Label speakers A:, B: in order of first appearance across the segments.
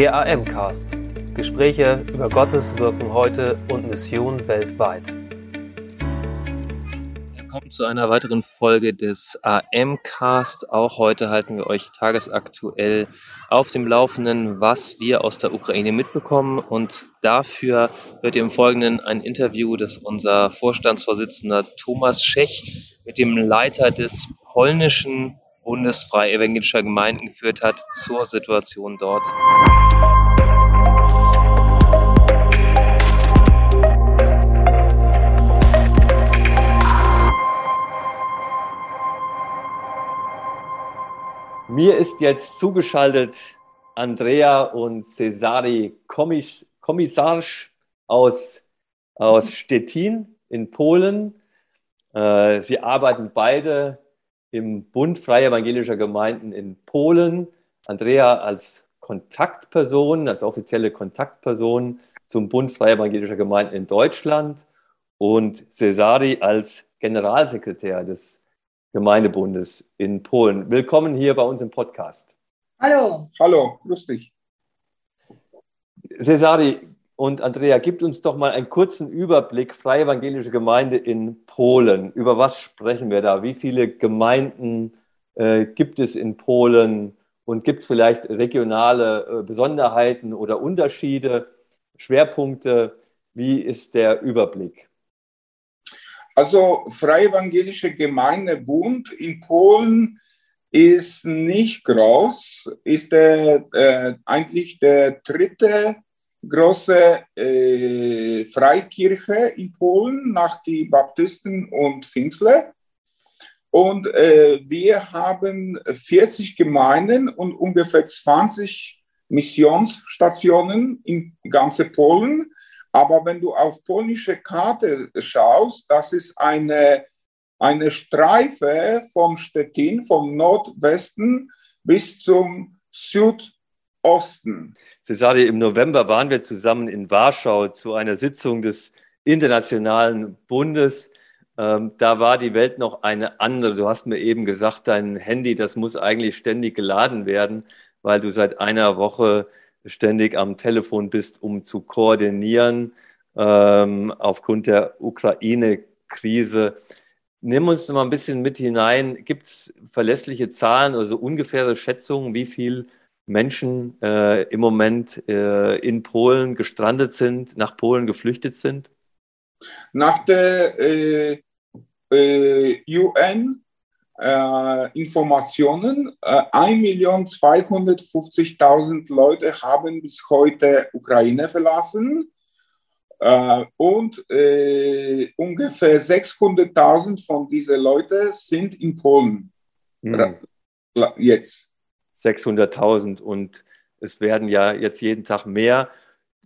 A: Der AM-Cast. Gespräche über Gottes Wirken heute und Mission weltweit. Willkommen zu einer weiteren Folge des AM-Cast. Auch heute halten wir euch tagesaktuell auf dem Laufenden, was wir aus der Ukraine mitbekommen. Und dafür ihr im Folgenden ein Interview, das unser Vorstandsvorsitzender Thomas Schech mit dem Leiter des polnischen Bundesfrei Evangelischer Gemeinden geführt hat zur Situation dort.
B: Mir ist jetzt zugeschaltet Andrea und Cesari Kommissarsch aus, aus Stettin in Polen. Äh, sie arbeiten beide im Bund Freier Evangelischer Gemeinden in Polen. Andrea als Kontaktperson, als offizielle Kontaktperson zum Bund Freier Evangelischer Gemeinden in Deutschland und Cesari als Generalsekretär des Gemeindebundes in Polen. Willkommen hier bei uns im Podcast.
C: Hallo.
D: Hallo, lustig.
B: Cesari, und Andrea, gibt uns doch mal einen kurzen Überblick, Freie Evangelische Gemeinde in Polen. Über was sprechen wir da? Wie viele Gemeinden äh, gibt es in Polen? Und gibt es vielleicht regionale äh, Besonderheiten oder Unterschiede, Schwerpunkte? Wie ist der Überblick?
D: Also Freie Evangelische Gemeindebund in Polen ist nicht groß, ist der, äh, eigentlich der dritte große äh, Freikirche in Polen nach die Baptisten und Pfingstler. Und äh, wir haben 40 Gemeinden und ungefähr 20 Missionsstationen in ganze Polen. Aber wenn du auf polnische Karte schaust, das ist eine, eine Streife vom Stettin, vom Nordwesten bis zum Süd Osten.
B: Cesare, im November waren wir zusammen in Warschau zu einer Sitzung des Internationalen Bundes. Ähm, da war die Welt noch eine andere. Du hast mir eben gesagt, dein Handy, das muss eigentlich ständig geladen werden, weil du seit einer Woche ständig am Telefon bist, um zu koordinieren ähm, aufgrund der Ukraine-Krise. Nimm uns mal ein bisschen mit hinein. Gibt es verlässliche Zahlen, also ungefähre Schätzungen, wie viel Menschen äh, im Moment äh, in Polen gestrandet sind, nach Polen geflüchtet sind?
D: Nach der äh, äh UN Informationen, äh, 1.250.000 Leute haben bis heute Ukraine verlassen äh, und äh, ungefähr 600.000 von diesen Leuten sind in Polen mhm.
B: jetzt. 600.000 und es werden ja jetzt jeden Tag mehr.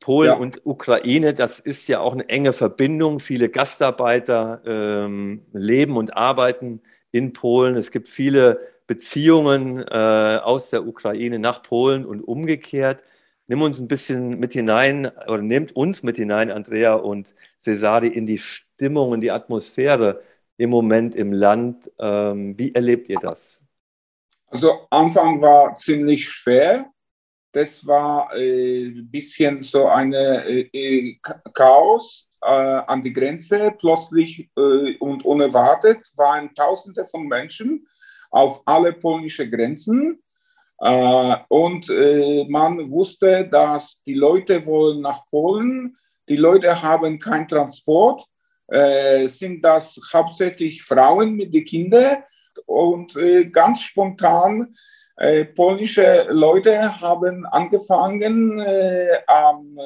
B: Polen ja. und Ukraine, das ist ja auch eine enge Verbindung. Viele Gastarbeiter ähm, leben und arbeiten in Polen. Es gibt viele Beziehungen äh, aus der Ukraine nach Polen und umgekehrt. Nimm uns ein bisschen mit hinein oder nehmt uns mit hinein, Andrea und Cesari, in die Stimmung, in die Atmosphäre im Moment im Land. Ähm, wie erlebt ihr das?
D: Also Anfang war ziemlich schwer. Das war ein äh, bisschen so ein äh, äh, Chaos an die Grenze. Plötzlich und unerwartet waren Tausende von Menschen auf alle polnische Grenzen. Und man wusste, dass die Leute wollen nach Polen. Die Leute haben keinen Transport. sind das hauptsächlich Frauen mit den Kindern? und ganz spontan äh, polnische Leute haben angefangen äh, am,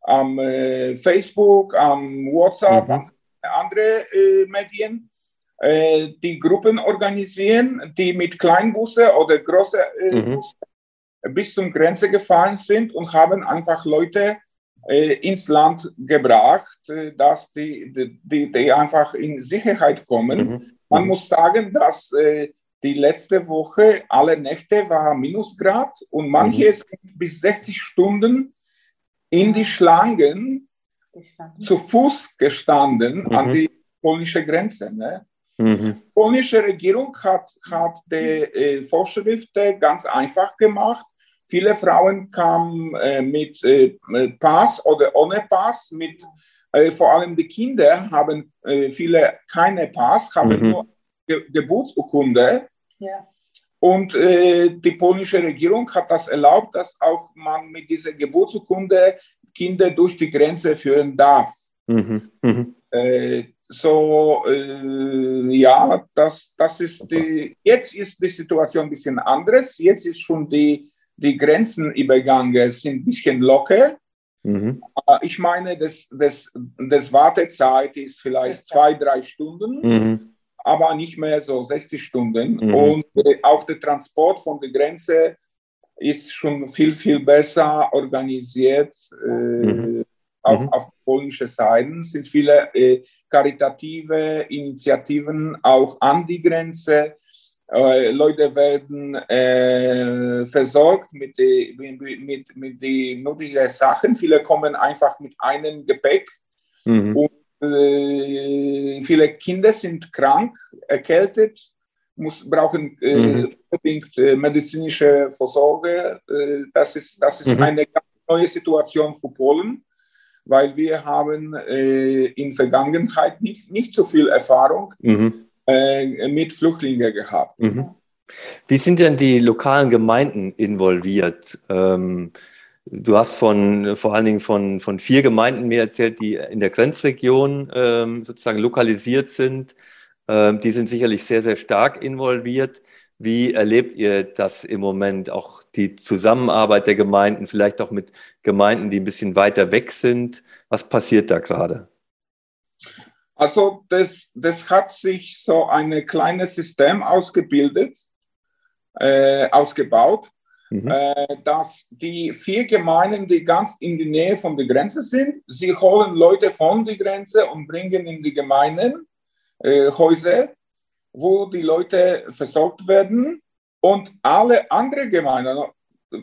D: am äh, Facebook, am WhatsApp, mhm. an andere äh, Medien äh, die Gruppen organisieren, die mit Kleinbusse oder große mhm. Busse bis zum Grenze gefahren sind und haben einfach Leute ins Land gebracht, dass die, die, die einfach in Sicherheit kommen. Mhm. Man muss sagen, dass äh, die letzte Woche alle Nächte war Minusgrad und manche mhm. sind bis 60 Stunden in die Schlangen gestanden. zu Fuß gestanden mhm. an die polnische Grenze. Ne? Mhm. Die polnische Regierung hat, hat die äh, Vorschriften ganz einfach gemacht. Viele Frauen kamen äh, mit äh, Pass oder ohne Pass. Mit, äh, vor allem die Kinder haben äh, viele keine Pass, haben mhm. nur Ge Geburtsurkunde. Ja. Und äh, die polnische Regierung hat das erlaubt, dass auch man mit dieser Geburtsurkunde Kinder durch die Grenze führen darf. Mhm. Mhm. Äh, so, ja, das, das ist die, jetzt ist die Situation ein bisschen anders. Jetzt ist schon die die Grenzenübergänge sind ein bisschen locker. Mhm. Ich meine, das, das, das Wartezeit ist vielleicht zwei, drei Stunden, mhm. Aber nicht mehr so 60 Stunden. Mhm. Und äh, auch der Transport von der Grenze ist schon viel, viel besser organisiert. Äh, mhm. auch mhm. auf polnischer Seite sind viele äh, karitative Initiativen auch an die Grenze äh, Leute werden äh, versorgt mit den mit, mit die nötigen Sachen. Viele kommen einfach mit einem Gepäck. Mhm. Und viele Kinder sind krank, erkältet, muss, brauchen äh, mhm. unbedingt äh, medizinische Versorgung. Äh, das ist, das ist mhm. eine ganz neue Situation für Polen, weil wir haben in Vergangenheit nicht, nicht so viel Erfahrung mhm äh, mit Flüchtlingen gehabt. Mhm.
B: Wie sind denn die lokalen Gemeinden involviert? Ähm, du hast von, vor allen Dingen von, von vier Gemeinden mir erzählt, die in der Grenzregion ähm, sozusagen lokalisiert sind. Ähm, die sind sicherlich sehr, sehr stark involviert. Wie erlebt ihr das im Moment? Auch die Zusammenarbeit der Gemeinden, vielleicht auch mit Gemeinden, die ein bisschen weiter weg sind. Was passiert da gerade?
D: Also das, das hat sich so ein kleines System ausgebildet, äh, ausgebaut, mhm. äh, dass die vier Gemeinden, die ganz in der Nähe von der Grenze sind, sie holen Leute von der Grenze und bringen in die Gemeinden äh, Häuser, wo die Leute versorgt werden und alle anderen Gemeinden,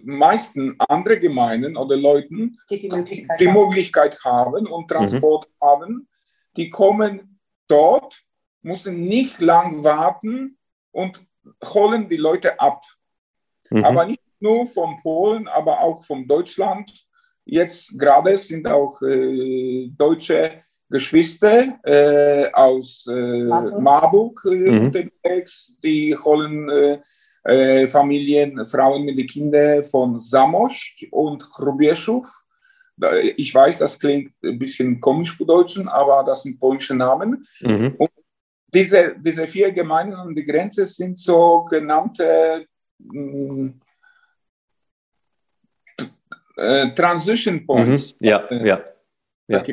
D: meisten andere Gemeinden oder Leuten, die die Möglichkeit, die Möglichkeit haben und Transport mhm. haben, die kommen dort, müssen nicht lang warten und holen die Leute ab. Mhm. Aber nicht nur von Polen, aber auch von Deutschland. Jetzt gerade sind auch äh, deutsche Geschwister äh, aus äh, Marburg äh, mhm. unterwegs, die holen äh, äh, Familien, Frauen mit den Kindern von Samosch und Chrubieschow ich weiß, das klingt ein bisschen komisch für Deutschen, aber das sind polnische Namen. Mhm. Und diese, diese vier Gemeinden an der Grenze sind sogenannte äh, äh, Transition Points.
B: Mhm. Ja, äh, ja. ja,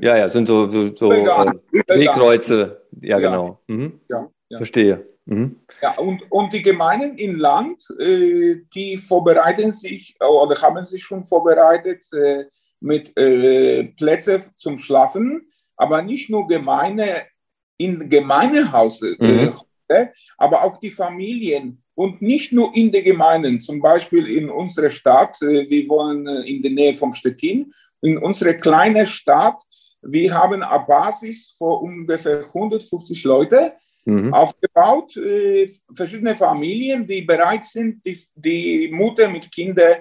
B: ja, ja, sind so, so, so äh, Drehkreuze. Ja, genau. Mhm. Ja, ja. Verstehe.
D: Mhm. Ja, und, und die Gemeinden im Land, äh, die vorbereiten sich oder haben sich schon vorbereitet äh, mit äh, Plätzen zum Schlafen, aber nicht nur Gemeinde in Gemeindehaus, mhm. aber auch die Familien und nicht nur in den Gemeinden, zum Beispiel in unserer Stadt, äh, wir wohnen äh, in der Nähe von Stettin, in unserer kleinen Stadt, wir haben eine Basis für ungefähr 150 Leute, mhm. aufgebaut. Äh, verschiedene Familien, die bereit sind, die, die Mutter mit Kindern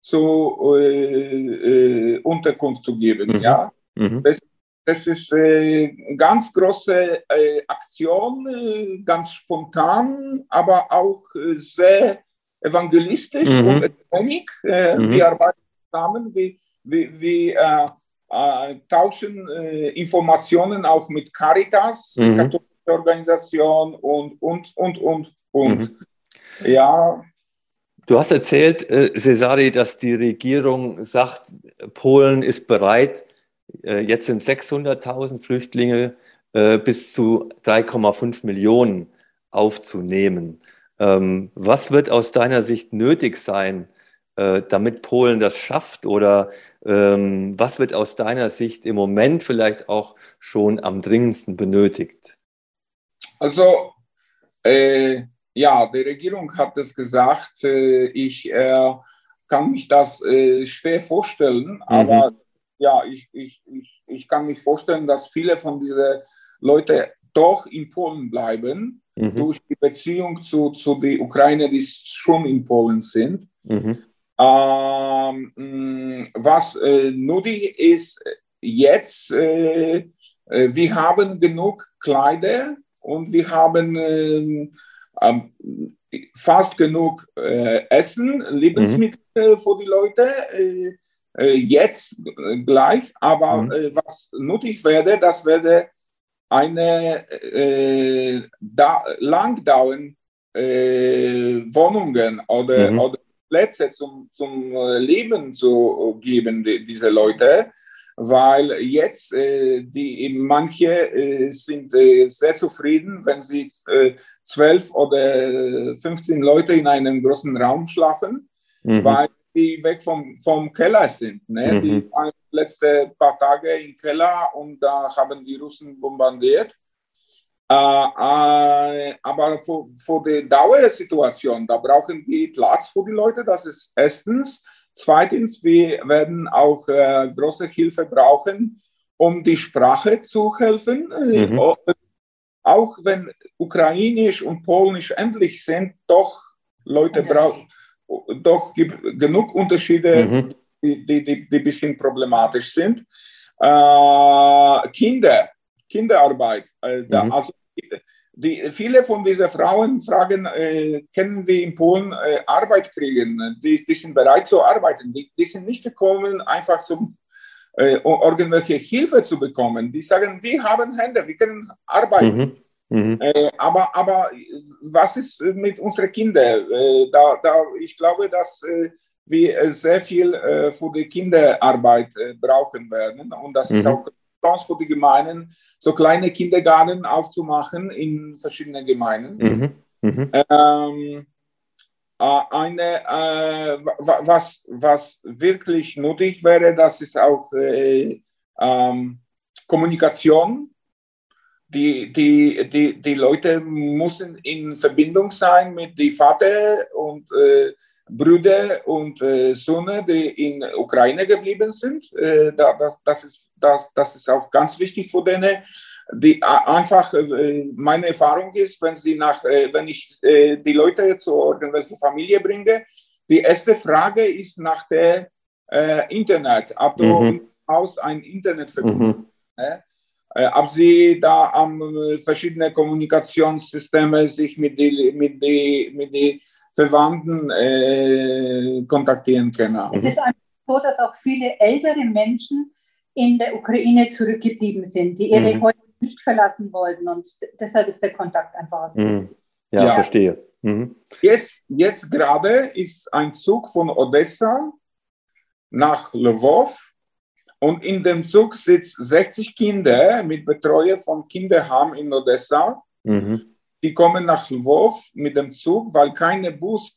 D: zur äh, Unterkunft zu geben. Mhm. Ja? Mhm. Das, das ist eine äh, ganz große äh, Aktion, äh, ganz spontan, aber auch sehr evangelistisch mhm. und ökonomisch. Mhm. Wir arbeiten zusammen, wir, wir, wir tauschen Informationen auch mit Caritas, mhm. Organisation und, und, und, und, und. Mhm. Ja.
B: Du hast erzählt, äh, Cesari, dass die Regierung sagt, Polen ist bereit, äh, jetzt sind 600.000 Flüchtlinge äh, bis zu 3,5 Millionen aufzunehmen. Ähm, was wird aus deiner Sicht nötig sein, äh, damit Polen das schafft? Oder ähm, was wird aus deiner Sicht im Moment vielleicht auch schon am dringendsten benötigt?
D: Also, äh, ja, die Regierung hat es gesagt, äh, ich äh, kann mich das äh, schwer vorstellen, mhm. Ja, ich, ich, ich, ich kann mich vorstellen, dass viele von diesen Leuten doch in Polen bleiben. mhm. durch die Beziehung zu, zu der Ukraine, die schon in Polen sind. Mhm. Ähm, mm, was äh, nötig ist jetzt, äh, äh, wir haben genug Kleider und wir haben ähm, fast genug äh, Essen, Lebensmittel mhm. für die Leute. Äh, äh, jetzt gleich, aber mhm. was nötig werde, das werde eine äh, da, langdauern äh, Wohnungen oder, mhm. oder Plätze zum, zum Leben zu geben, die, diese Leute weil jetzt äh, die manche äh, sind äh, sehr zufrieden, wenn sie äh, zwölf oder 15 Leute in einem großen Raum schlafen, mhm. weil die weg vom, vom Keller sind. Ne? Mhm. Die waren letzte paar Tage im Keller und da haben die Russen bombardiert. Äh, äh, aber für, für die Dauersituation, da brauchen wir Platz für die Leute, das ist erstens. Zweitens, wir werden auch äh, große Hilfe brauchen, um die Sprache zu helfen. Mhm. Äh, auch wenn Ukrainisch und Polnisch endlich sind, doch Leute brauchen, doch gibt genug Unterschiede, mhm. die, die, die, die ein bisschen problematisch sind. Äh, Kinder, Kinderarbeit, äh, mhm. also die, viele von diesen Frauen fragen, äh, können wir in Polen äh, Arbeit kriegen? Die, die, sind bereit zu arbeiten. Die, die sind nicht gekommen, einfach zum äh, irgendwelche Hilfe zu bekommen. Die sagen, wir haben Hände, wir können arbeiten. Mhm. Mhm. Äh, aber, aber was ist mit unseren Kindern? Äh, da, da, ich glaube, dass äh, wir sehr viel für die Kinderarbeit brauchen werden. Und das mhm. ist auch Chance für die Gemeinden, so kleine Kindergarten aufzumachen in verschiedenen Gemeinden. Mhm. Mhm. Ähm, äh, eine, äh, was, was wirklich nötig wäre, das ist auch äh, ähm, Kommunikation. Die, die, die, die Leute müssen in Verbindung sein mit dem Vater und äh, Brüder und äh, Söhne, die in Ukraine geblieben sind. Äh, da, das, das, ist, das, das ist auch ganz wichtig für denen. Die, einfach, äh, meine Erfahrung ist, wenn, sie nach, äh, wenn ich äh, die Leute zu irgendwelcher Familie bringe, die erste Frage ist nach der Internet, ob du mhm. im Haus ein Internetverbindung mhm. ne? Ob sie da am verschiedene Kommunikationssysteme sich mit die, mit die, mit die Verwandten äh, kontaktieren können.
C: Es ist einfach so, dass auch viele ältere Menschen in der Ukraine zurückgeblieben sind, die ihre mhm. Häuser nicht verlassen wollten und deshalb ist der Kontakt einfach so.
B: Mhm. Ja, ja, verstehe. Mhm.
D: Jetzt, jetzt gerade ist ein Zug von Odessa nach Lwów und in dem Zug sitzen 60 Kinder mit Betreuer von Kinderheim in Odessa. Mhm die kommen nach Lwów mit dem Zug, weil keine Busfirma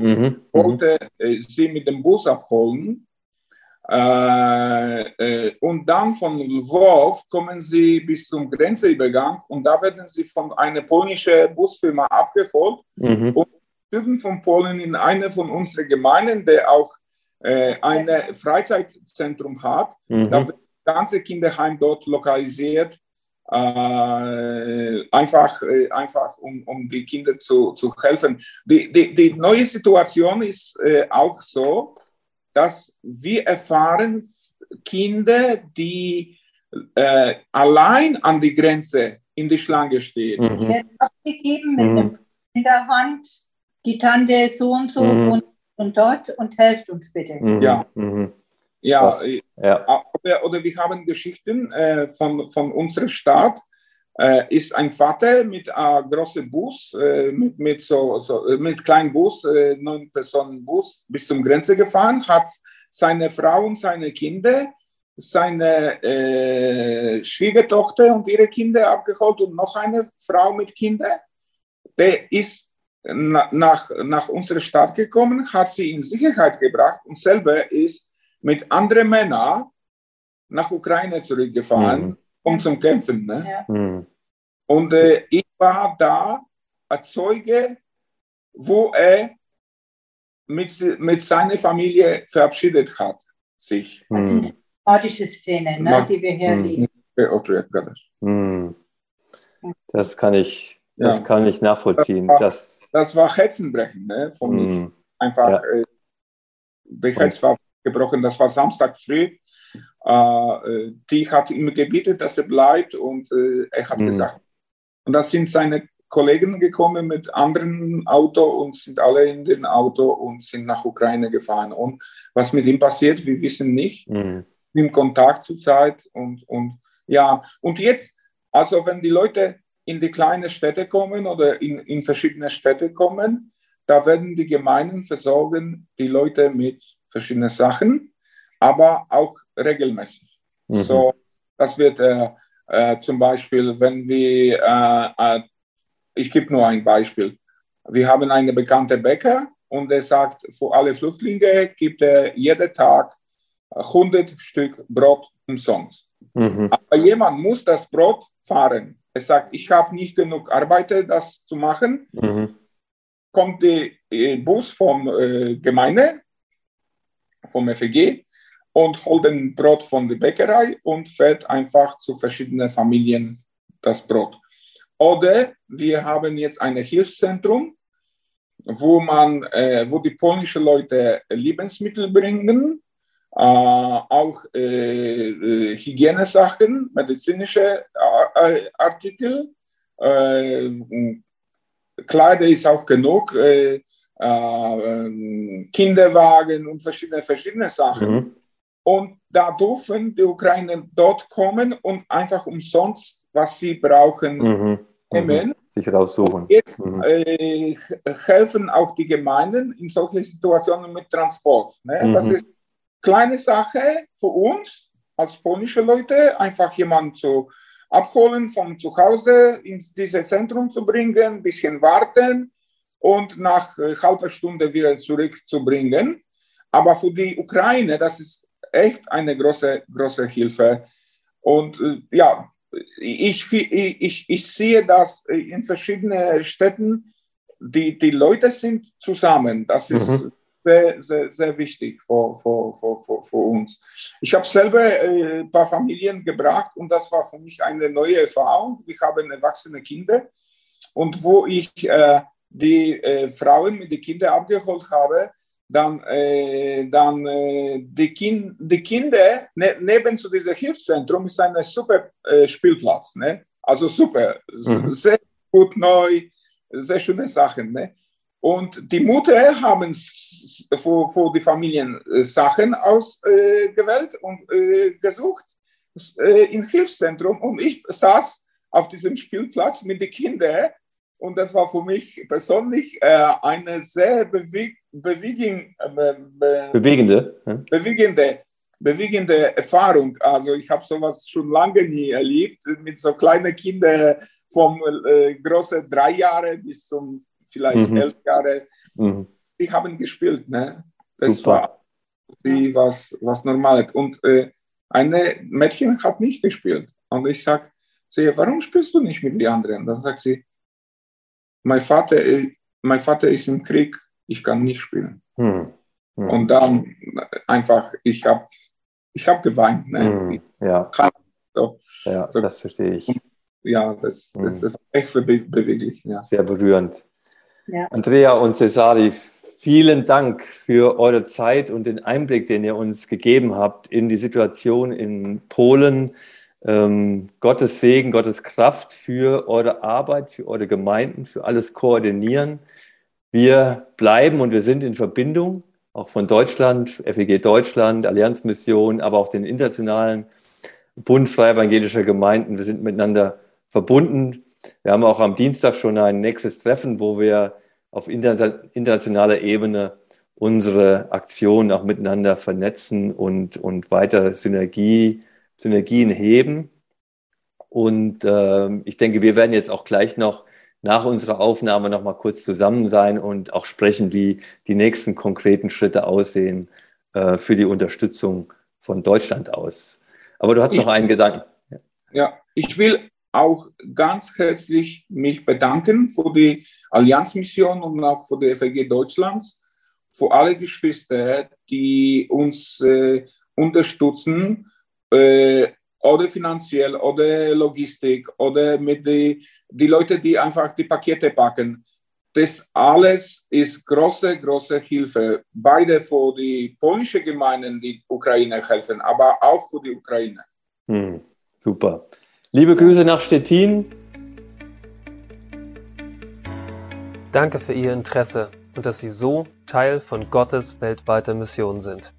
D: äh, mhm. wollte äh, sie mit dem Bus abholen. Äh, äh, und dann von Lwów kommen sie bis zum Grenzübergang und da werden sie von einer polnischen Busfirma abgeholt mhm. und Süden von Polen in eine von unseren Gemeinden, der auch äh, ein Freizeitzentrum hat. Mhm. Da wird das ganze Kinderheim dort lokalisiert äh, einfach, äh, einfach um, um die Kinder zu, zu helfen. Die, die, die neue Situation ist äh, auch so, dass wir erfahren Kinder, die äh, allein an die Grenze in die Schlange stehen.
C: Mhm. Die werden abgegeben mit mhm. dem in der Hand, die Tante so und so mhm. und, und dort und helft uns bitte.
D: Mhm. Ja. Mhm. Ja, äh, ja. Oder, oder, wir haben Geschichten äh, von, von unserer Stadt. Äh, ist ein Vater mit einem großen Bus, äh, mit, mit, so, so, äh, mit kleinem Bus, äh, neun Personen Bus, bis zum Grenze gefahren, hat seine Frau und seine Kinder, seine äh, Schwiegertochter und ihre Kinder abgeholt und noch eine Frau mit Kindern. Der ist nach, nach unserer Stadt gekommen, hat sie in Sicherheit gebracht und selber ist mit anderen Männern nach Ukraine zurückgefahren, mhm. um zu kämpfen. Ne? Ja. Mhm. Und äh, ich war da als Zeuge, wo er mit, mit seiner Familie verabschiedet hat. Sich.
C: Das sind dramatische Szenen, ne, die wir hier erleben.
B: Mhm. Das kann ich, das ja. kann ich nachvollziehen.
D: Das war, das, das war Herzenbrechen ne, von mir. Mm. Einfach, ja. äh, der Herz war gebrochen. Das war Samstag früh. Äh, die hat ihm gebeten, dass er bleibt und äh, er hat mm. gesagt. Und das sind seine Kollegen gekommen mit anderen Auto und sind alle in den Auto und sind nach Ukraine gefahren. Und was mit ihm passiert, wir wissen nicht. Mhm. Im Kontakt zurzeit und, und ja, und jetzt, also wenn die Leute in die kleinen Städte kommen oder in, in verschiedene Städte kommen, da werden die Gemeinden versorgen die Leute mit verschiedenen Sachen, aber auch regelmäßig. Mhm. So, das wird äh, äh, zum Beispiel, wenn wir äh, äh ich gebe nur ein Beispiel. Wir haben einen bekannten Bäcker und er sagt, für alle Flüchtlinge gibt er jeden Tag 100 Stück Brot umsonst. Mhm. Aber jemand muss das Brot fahren. Er sagt, ich habe nicht genug Arbeiter, das zu machen. Mhm. Kommt der äh, Bus vom äh, Gemeinde, vom FEG und holt den Brot von der Bäckerei und fährt einfach zu verschiedenen Familien das Brot. Oder wir haben jetzt ein Hilfszentrum, wo man, äh, wo die polnischen Leute Lebensmittel bringen, auch äh, äh Hygienesachen, medizinische äh, Artikel, äh, Kleider ist auch genug, Kinderwagen und verschiedene, verschiedene Sachen. Mhm. Und da dürfen die Ukrainer dort kommen und einfach umsonst, was sie brauchen, mhm
B: nehmen. Mhm. Sich raussuchen.
D: Und jetzt mhm. äh, helfen auch die Gemeinden in solchen Situationen mit Transport. Ne? Mhm. Das ist eine kleine Sache für uns als polnische Leute, einfach jemanden zu abholen von zu Hause ins dieses Zentrum zu bringen, ein bisschen warten und nach äh, halber Stunde wieder zurückzubringen. Aber für die Ukraine, das ist echt eine große, große Hilfe. Und äh, ja, ich, ich, ich sehe das in verschiedenen Städten, die, die Leute sind zusammen. Das ist mhm. Sehr, sehr, sehr wichtig für, für, für, für uns. Ich habe selber äh, ein paar Familien gebracht und das war für mich eine neue Erfahrung. Wir haben erwachsene Kinder und wo ich äh, die äh, Frauen mit den Kindern abgeholt habe, dann, äh, dann äh, die, kind, die Kinder ne, neben zu diesem Hilfszentrum ist ein super äh, Spielplatz. Ne? Also super, mhm. sehr gut neu, sehr schöne Sachen. Ne? Und die Mutter haben für, für die Familien äh, Sachen ausgewählt und äh, gesucht äh, im Hilfszentrum. Und ich saß auf diesem Spielplatz mit den Kindern und das war für mich persönlich äh, eine sehr beweg beweging, äh, be
B: bewegende,
D: bewegende, bewegende Erfahrung. Also ich habe sowas schon lange nie erlebt mit so kleinen Kindern vom äh, großen drei Jahre bis zum vielleicht mhm. elf Jahre. Mhm. Die haben gespielt. Ne? Das Super. war die, was, was normal. Und äh, eine Mädchen hat nicht gespielt. Und ich sage, warum spielst du nicht mit den anderen? Dann sagt sie, mein Vater, mein Vater ist im Krieg, ich kann nicht spielen. Hm. Hm. Und dann einfach, ich habe ich hab geweint. Ne? Hm.
B: Ja. So. ja, so. das verstehe ich.
D: Ja, das, das hm. ist echt be beweglich. Ja.
B: Sehr berührend. Ja. Andrea und Cesari, vielen Dank für eure Zeit und den Einblick, den ihr uns gegeben habt in die Situation in Polen ähm, Gottes Segen, Gottes Kraft für eure Arbeit, für eure Gemeinden, für alles Koordinieren. Wir bleiben und wir sind in Verbindung, auch von Deutschland, FEG Deutschland, Allianzmission, aber auch den internationalen Bund Freier Evangelischer Gemeinden. Wir sind miteinander verbunden. Wir haben auch am Dienstag schon ein nächstes Treffen, wo wir auf internationaler Ebene unsere Aktionen auch miteinander vernetzen und, und weiter Synergie Synergien heben. Und äh, ich denke, wir werden jetzt auch gleich noch nach unserer Aufnahme noch mal kurz zusammen sein und auch sprechen, wie die nächsten konkreten Schritte aussehen äh, für die Unterstützung von Deutschland aus. Aber du hast ich, noch einen Gedanken.
D: Ja. ja, ich will auch ganz herzlich mich bedanken für die Allianzmission und auch für die FG Deutschlands, für alle Geschwister, die uns äh, unterstützen äh, oder finanziell oder Logistik oder mit die, die Leute, die einfach die Pakete packen. Das alles ist große, große Hilfe. Beide für die polnische Gemeinden, die Ukraine helfen, aber auch für die Ukraine.
B: Hm, super. Liebe Grüße nach Stettin.
E: Danke für Ihr Interesse und dass Sie so Teil von Gottes weltweiter Mission sind.